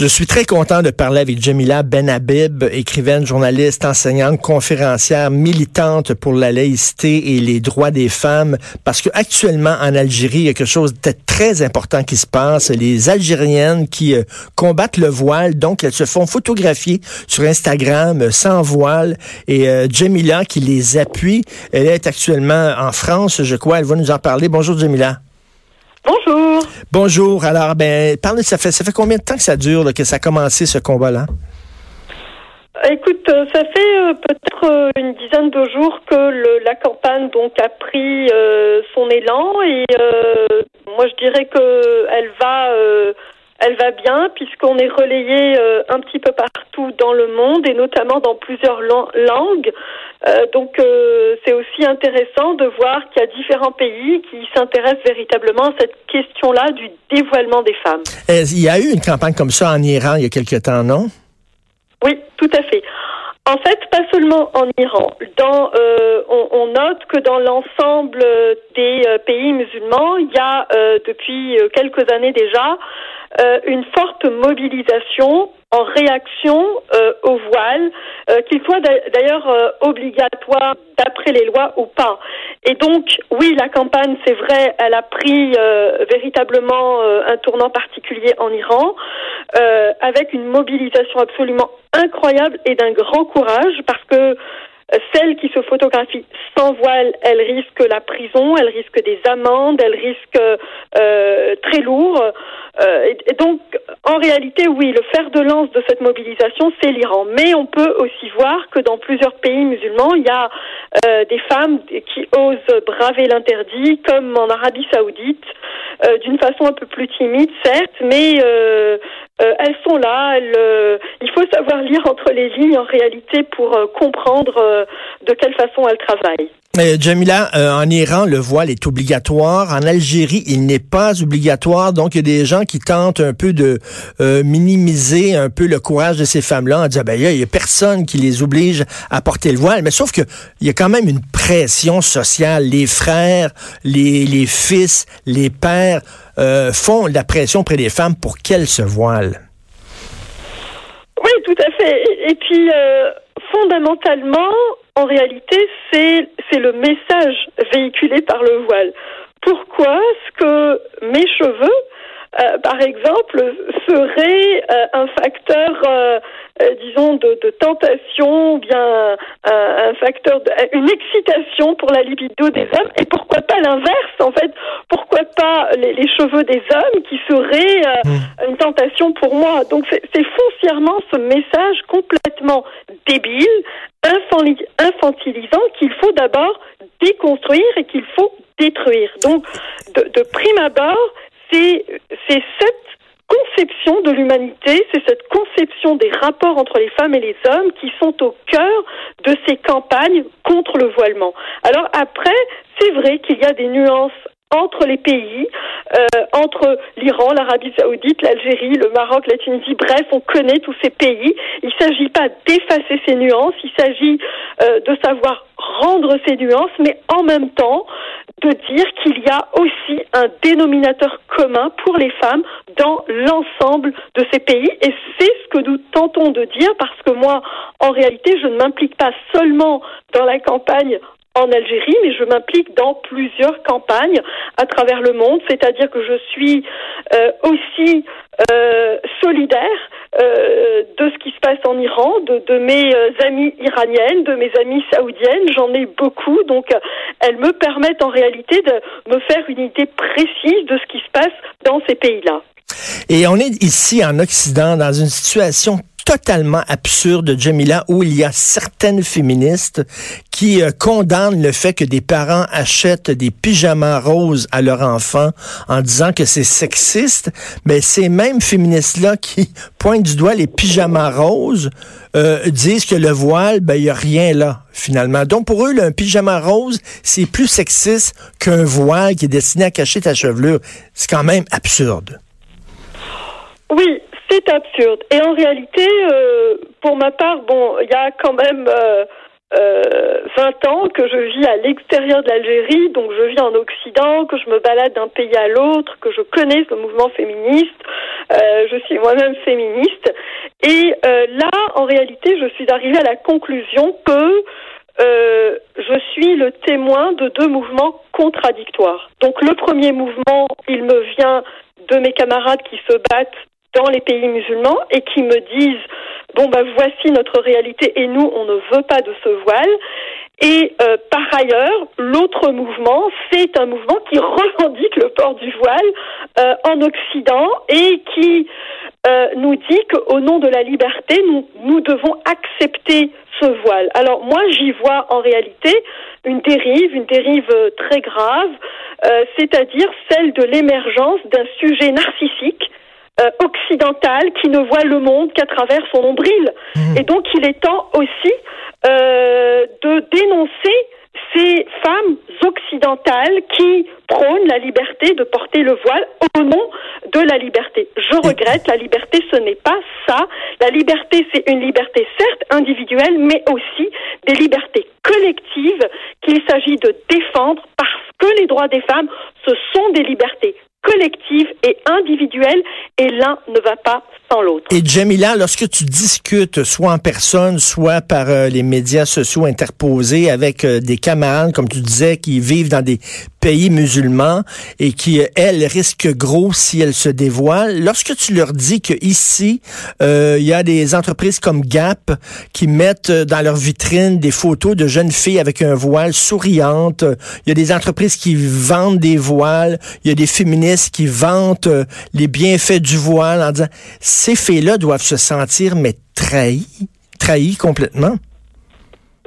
Je suis très content de parler avec Jamila Benhabib, écrivaine, journaliste, enseignante, conférencière, militante pour la laïcité et les droits des femmes, parce que actuellement en Algérie, il y a quelque chose de très important qui se passe. Les Algériennes qui euh, combattent le voile, donc elles se font photographier sur Instagram euh, sans voile, et euh, Jamila qui les appuie, elle est actuellement en France, je crois. Elle va nous en parler. Bonjour Jamila. Bonjour. Bonjour. Alors, ben, parle, ça fait, ça fait combien de temps que ça dure, que ça a commencé ce combat-là? Écoute, euh, ça fait euh, peut-être euh, une dizaine de jours que la campagne donc a pris son élan et moi je dirais que elle bien puisqu'on est relayé un petit peu partout dans le monde et notamment dans plusieurs langues. Euh, donc euh, c'est aussi intéressant de voir qu'il y a différents pays qui s'intéressent véritablement à cette question-là du dévoilement des femmes. Il y a eu une campagne comme ça en Iran il y a quelque temps, non? Oui, tout à fait. En fait, pas seulement en Iran. Dans, euh, on, on, note que dans l'ensemble des pays musulmans, il y a depuis quelques années déjà une forte mobilisation en réaction euh, au voile, euh, qu'il soit d'ailleurs euh, obligatoire d'après les lois ou pas. Et donc, oui, la campagne, c'est vrai, elle a pris véritablement un tournant particulier en Iran, avec une mobilisation absolument incroyable et d'un grand courage, parce que celle qui se photographie sans voile, elle risque la prison, elle risque des amendes, elle risque euh, très lourd. Euh, et, donc, en réalité, oui, le fer de lance de cette mobilisation, c'est l'Iran. Mais on peut aussi voir que dans plusieurs pays musulmans, il y a euh, des femmes qui osent braver l'interdit, comme en Arabie Saoudite, euh, d'une façon un peu plus timide, certes, mais euh, euh, elles sont là. Elles, il faut savoir lire entre les lignes en réalité pour comprendre de quelle façon elles travaillent. Jamila, en Iran, le voile est obligatoire. En Algérie, il n'est pas obligatoire. Donc, il y a des gens qui tentent un peu de minimiser un peu le courage de ces femmes-là en disant, ben, il y, a personne qui les oblige à porter le voile. Mais sauf que il y a quand même une pression sociale. Les frères, les, les fils, les pères euh, font la pression près des femmes pour qu'elles se voilent? Oui, tout à fait. Et, puis, euh, fondamentalement, en réalité, c'est le message véhiculé par le voile. Pourquoi est-ce que mes cheveux euh, par exemple, serait euh, un facteur, euh, disons, de, de, tentation, ou bien un facteur, de, une excitation pour la libido des hommes, et pourquoi pas l'inverse, en fait, pourquoi pas les, les, cheveux des hommes qui seraient mmh. une tentation pour moi. Donc c'est foncièrement ce message complètement débile, infantilisant qu'il faut d'abord déconstruire et qu'il faut détruire. Donc, de, de prime abord, c'est cette conception de l'humanité, c'est cette conception des rapports entre les femmes et les hommes qui sont au cœur de ces campagnes contre le voilement. Alors après, c'est vrai qu'il y a des nuances entre les pays, euh, entre l'Iran, l'Arabie saoudite, l'Algérie, le Maroc, la Tunisie, bref, on connaît tous ces pays. Il ne s'agit pas d'effacer ces nuances, il s'agit euh, de savoir rendre ces nuances, mais en même temps de dire qu'il y a aussi un dénominateur commun pour les femmes dans l'ensemble de ces pays. Et c'est ce que nous tentons de dire parce que moi, en réalité, je ne m'implique pas seulement dans la campagne en Algérie, mais je m'implique dans plusieurs campagnes à travers le monde, c'est-à-dire que je suis euh, aussi euh, solidaire euh, de ce qui se passe en Iran, de, de mes amies iraniennes, de mes amies saoudiennes, j'en ai beaucoup, donc elles me permettent en réalité de me faire une idée précise de ce qui se passe dans ces pays-là. Et on est ici en Occident dans une situation totalement absurde, Jamila, où il y a certaines féministes qui euh, condamnent le fait que des parents achètent des pyjamas roses à leurs enfants en disant que c'est sexiste. Mais ces mêmes féministes-là qui pointent du doigt les pyjamas roses euh, disent que le voile, ben il y a rien là finalement. Donc pour eux, un pyjama rose, c'est plus sexiste qu'un voile qui est destiné à cacher ta chevelure. C'est quand même absurde. Oui, c'est absurde. Et en réalité, euh, pour ma part, bon, il y a quand même euh, euh, 20 ans que je vis à l'extérieur de l'Algérie, donc je vis en Occident, que je me balade d'un pays à l'autre, que je connais le mouvement féministe. Euh, je suis moi-même féministe. Et euh, là, en réalité, je suis arrivée à la conclusion que euh, je suis le témoin de deux mouvements contradictoires. Donc le premier mouvement, il me vient de mes camarades qui se battent dans les pays musulmans et qui me disent bon bah voici notre réalité et nous on ne veut pas de ce voile et euh, par ailleurs l'autre mouvement c'est un mouvement qui revendique le port du voile euh, en Occident et qui euh, nous dit qu'au nom de la liberté nous nous devons accepter ce voile. Alors moi j'y vois en réalité une dérive, une dérive très grave, c'est-à-dire celle de l'émergence d'un sujet narcissique euh, occidentale qui ne voit le monde qu'à travers son nombril. Mmh. Et donc il est temps aussi euh, de dénoncer ces femmes occidentales qui prônent la liberté de porter le voile au nom de la liberté. Je regrette, la liberté, ce n'est pas ça. La liberté, c'est une liberté certes individuelle, mais aussi des libertés collectives qu'il s'agit de défendre parce que les droits des femmes, ce sont des libertés collective et individuelle, et l'un ne va pas sans l'autre. Et Jamila, lorsque tu discutes, soit en personne, soit par euh, les médias sociaux interposés avec euh, des camarades, comme tu disais, qui vivent dans des pays musulmans et qui, elles, risquent gros si elles se dévoilent, lorsque tu leur dis que ici, euh, il y a des entreprises comme Gap qui mettent dans leur vitrine des photos de jeunes filles avec un voile souriante, il y a des entreprises qui vendent des voiles, il y a des féministes qui vantent les bienfaits du voile en disant ces filles-là doivent se sentir, mais trahies, trahies complètement.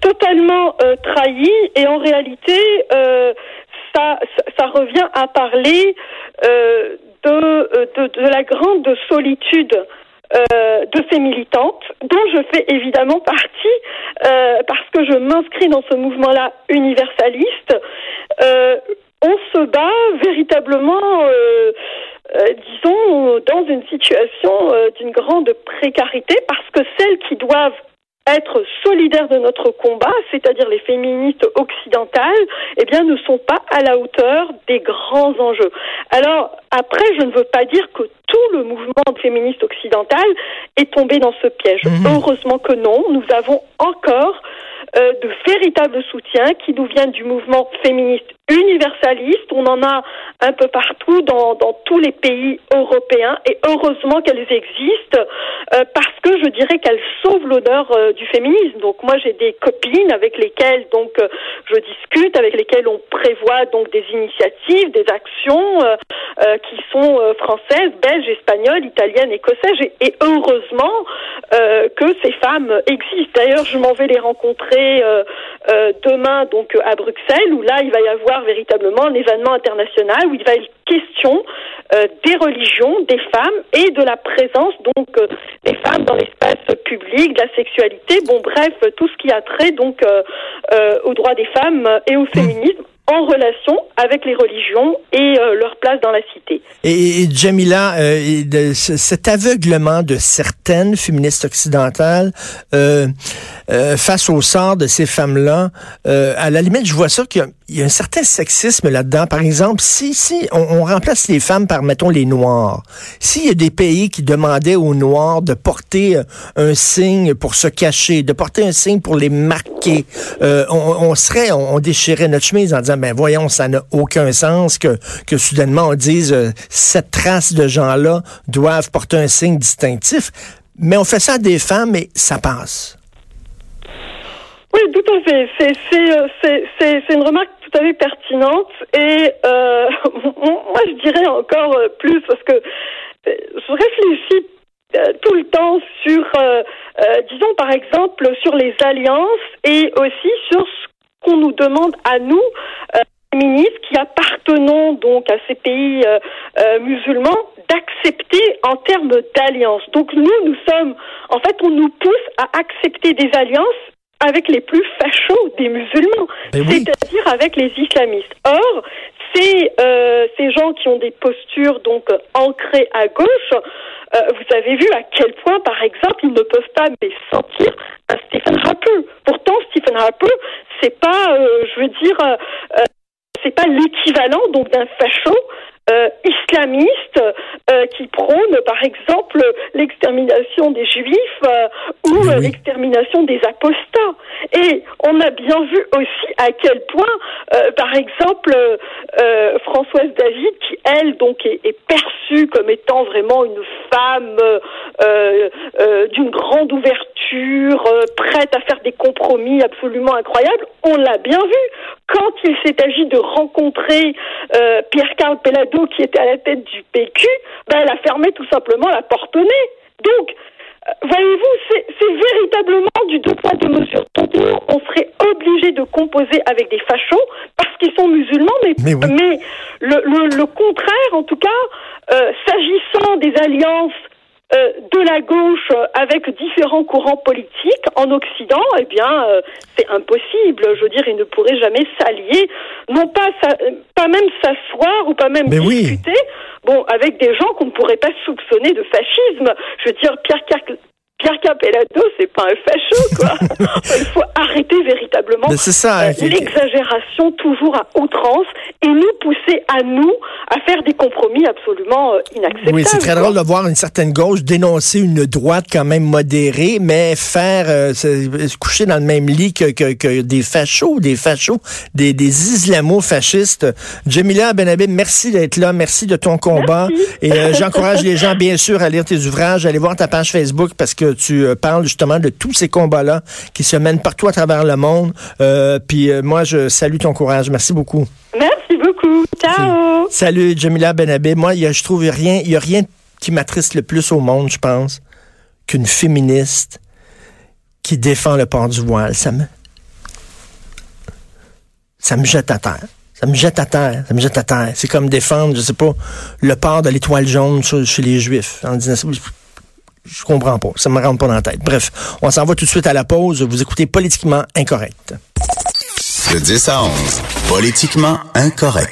Totalement euh, trahies, et en réalité, euh, ça, ça, revient à parler euh, de, de, la grande solitude euh, de ces militantes, dont je fais évidemment partie, euh, parce que je m'inscris dans ce mouvement-là universaliste. Euh, on se bat véritablement euh, disons, dans une situation euh, d'une grande précarité parce que celles qui doivent être solidaires de notre combat, c'est-à-dire les féministes occidentales, eh bien, ne sont pas à la hauteur des grands enjeux. Alors, après, je ne veux pas dire que tout le mouvement féministe occidental est tombé dans ce piège. Mhm. Heureusement que non. Nous avons encore euh, de véritables soutiens qui nous viennent du mouvement féministe universaliste. On en a un peu partout dans, tous les pays européens et heureusement qu'elles existent euh, parce que je dirais qu'elles sauvent l'honneur euh, du féminisme. Donc moi j'ai des copines avec lesquelles donc euh, je discute, avec lesquelles on prévoit donc des initiatives, des actions qui sont françaises, belges, espagnoles, italiennes, écossaises et, et heureusement que ces femmes existent. D'ailleurs je m'en vais les rencontrer demain donc à Bruxelles où là il va y avoir véritablement un événement international où il va être question euh, des religions, des femmes et de la présence donc euh, des femmes dans l'espace public, de la sexualité, bon bref, tout ce qui a trait donc euh, aux droits des femmes et au féminisme en relation avec les religions et euh, leur place dans la cité. Et, Jamila, euh, de, cet aveuglement de certaines féministes occidentales euh, euh face au sort de ces femmes-là, euh, à la limite, je vois ça qu'il y, y, a un certain sexisme là-dedans. Par exemple, si, si on, on, remplace les femmes par, mettons, les Noirs, s'il y a des pays qui demandaient aux Noirs de porter un signe pour se cacher, de porter un signe pour les marquer, on, on, serait, on, on déchirait notre chemise en disant ben voyons, ça n'a aucun sens que, que soudainement on dise euh, cette trace de gens-là doivent porter un signe distinctif. Mais on fait ça à des femmes et ça passe. Oui, tout à fait. C'est euh, une remarque tout à fait pertinente. Et euh, moi, je dirais encore plus parce que je réfléchis tout le temps sur, disons par exemple, sur les alliances et aussi sur ce qu'on nous demande à nous, ministres qui appartenons donc à ces pays musulmans, d'accepter en termes d'alliance. Donc nous, nous sommes, en fait, on nous pousse à accepter des alliances avec les plus fachos des musulmans, Ben c'est-à-dire avec les islamistes. Or, ces, euh, ces gens qui ont des postures donc ancrées à gauche, euh, vous avez vu à quel point, par exemple, ils ne peuvent pas mais sentir un Stephen Harper. Pourtant, Stephen Harper, c'est pas, euh, je veux dire, euh, euh, c'est pas l'équivalent donc d'un facho euh, islamiste euh, qui prône, par exemple, l'extermination des juifs euh, ou Oui, l'extermination des apostats. Et on a bien vu aussi à quel point, par exemple, Françoise David, qui elle donc est, est perçue comme étant vraiment une femme euh, euh, d'une grande ouverture, euh, prête à faire des compromis absolument incroyables, on l'a bien vu quand il s'est agi de rencontrer euh, Pierre-Carl Pellado qui était à la tête du PQ, ben elle a fermé tout simplement la porte au nez. Donc, euh, voyez-vous, c'est véritablement du deux poids deux mesures. On serait obligé de composer avec des fachos parce qu'ils sont musulmans, mais, Mais oui. mais le, le, le contraire, en tout cas, euh, s'agissant des alliances euh, de la gauche euh, avec différents courants politiques en Occident, eh bien, euh, c'est impossible. Je veux dire, ils ne pourraient jamais s'allier, non pas, euh, pas même s'asseoir ou pas même Mais oui. discuter, bon, avec des gens qu'on ne pourrait pas soupçonner de fascisme. Je veux dire, Pierre Pierre Capellado, c'est pas un facho, quoi. Il faut arrêter véritablement ça. euh, l'exagération toujours à outrance et nous pousser à nous à faire des compromis absolument euh, inacceptables. Oui, c'est très quoi. drôle de voir une certaine gauche dénoncer une droite quand même modérée, mais faire euh, se, se coucher dans le même lit que, que, que des fachos, des fachos, des, des islamo-fascistes. Jamila Benhabib, merci d'être là, merci de ton combat. Merci. Et euh, j'encourage les gens, bien sûr, à lire tes ouvrages, à aller voir ta page Facebook parce que tu euh, parles justement de tous ces combats-là qui se mènent partout à travers le monde. Euh, puis euh, moi, je salue ton courage. Merci beaucoup. Merci beaucoup. Ciao. Salut, Jamila Benhabib. Moi, il y a, je trouve rien, il y a rien qui m'attriste le plus au monde, je pense, qu'une féministe qui défend le port du voile. Ça me, ça me jette à terre. Ça me jette à terre. Ça me jette à terre. C'est comme défendre, je sais pas, le port de l'étoile jaune chez, les Juifs. En disant, je comprends pas. Ça me rentre pas dans la tête. Bref, on s'en va tout de suite à la pause. Vous écoutez Politiquement Incorrect. De 10 à 11, politiquement incorrect.